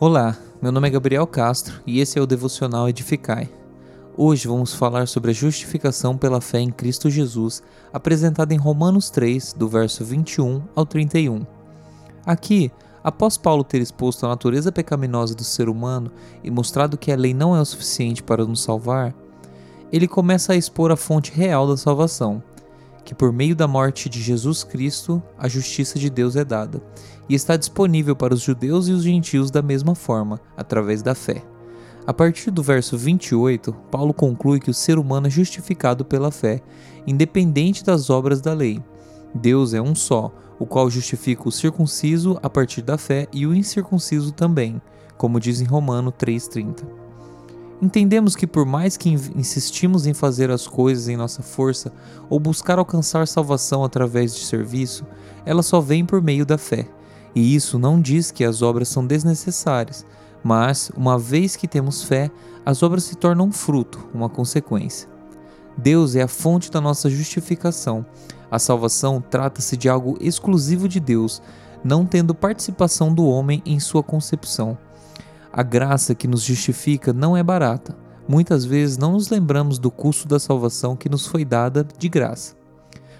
Olá, meu nome é Gabriel Castro e esse é o Devocional Edificai. Hoje vamos falar sobre a justificação pela fé em Cristo Jesus, apresentada em Romanos 3, do verso 21 ao 31. Aqui, após Paulo ter exposto a natureza pecaminosa do ser humano e mostrado que a lei não é o suficiente para nos salvar, ele começa a expor a fonte real da salvação, que por meio da morte de Jesus Cristo, a justiça de Deus é dada, e está disponível para os judeus e os gentios da mesma forma, através da fé. A partir do verso 28, Paulo conclui que o ser humano é justificado pela fé, independente das obras da lei. Deus é um só, o qual justifica o circunciso a partir da fé e o incircunciso também, como diz em Romano 3,30. Entendemos que, por mais que insistimos em fazer as coisas em nossa força ou buscar alcançar salvação através de serviço, ela só vem por meio da fé. E isso não diz que as obras são desnecessárias, mas, uma vez que temos fé, as obras se tornam fruto, uma consequência. Deus é a fonte da nossa justificação. A salvação trata-se de algo exclusivo de Deus, não tendo participação do homem em sua concepção. A graça que nos justifica não é barata. Muitas vezes não nos lembramos do custo da salvação que nos foi dada de graça.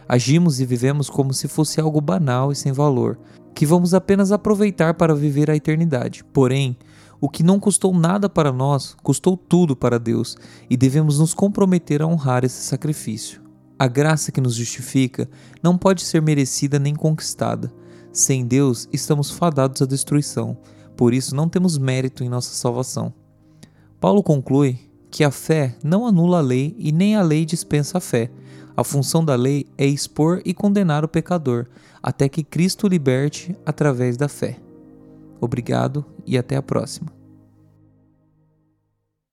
Agimos e vivemos como se fosse algo banal e sem valor, que vamos apenas aproveitar para viver a eternidade. Porém, o que não custou nada para nós, custou tudo para Deus, e devemos nos comprometer a honrar esse sacrifício. A graça que nos justifica não pode ser merecida nem conquistada. Sem Deus, estamos fadados à destruição. Por isso, não temos mérito em nossa salvação. Paulo conclui que a fé não anula a lei e nem a lei dispensa a fé. A função da lei é expor e condenar o pecador, até que Cristo liberte através da fé. Obrigado e até a próxima.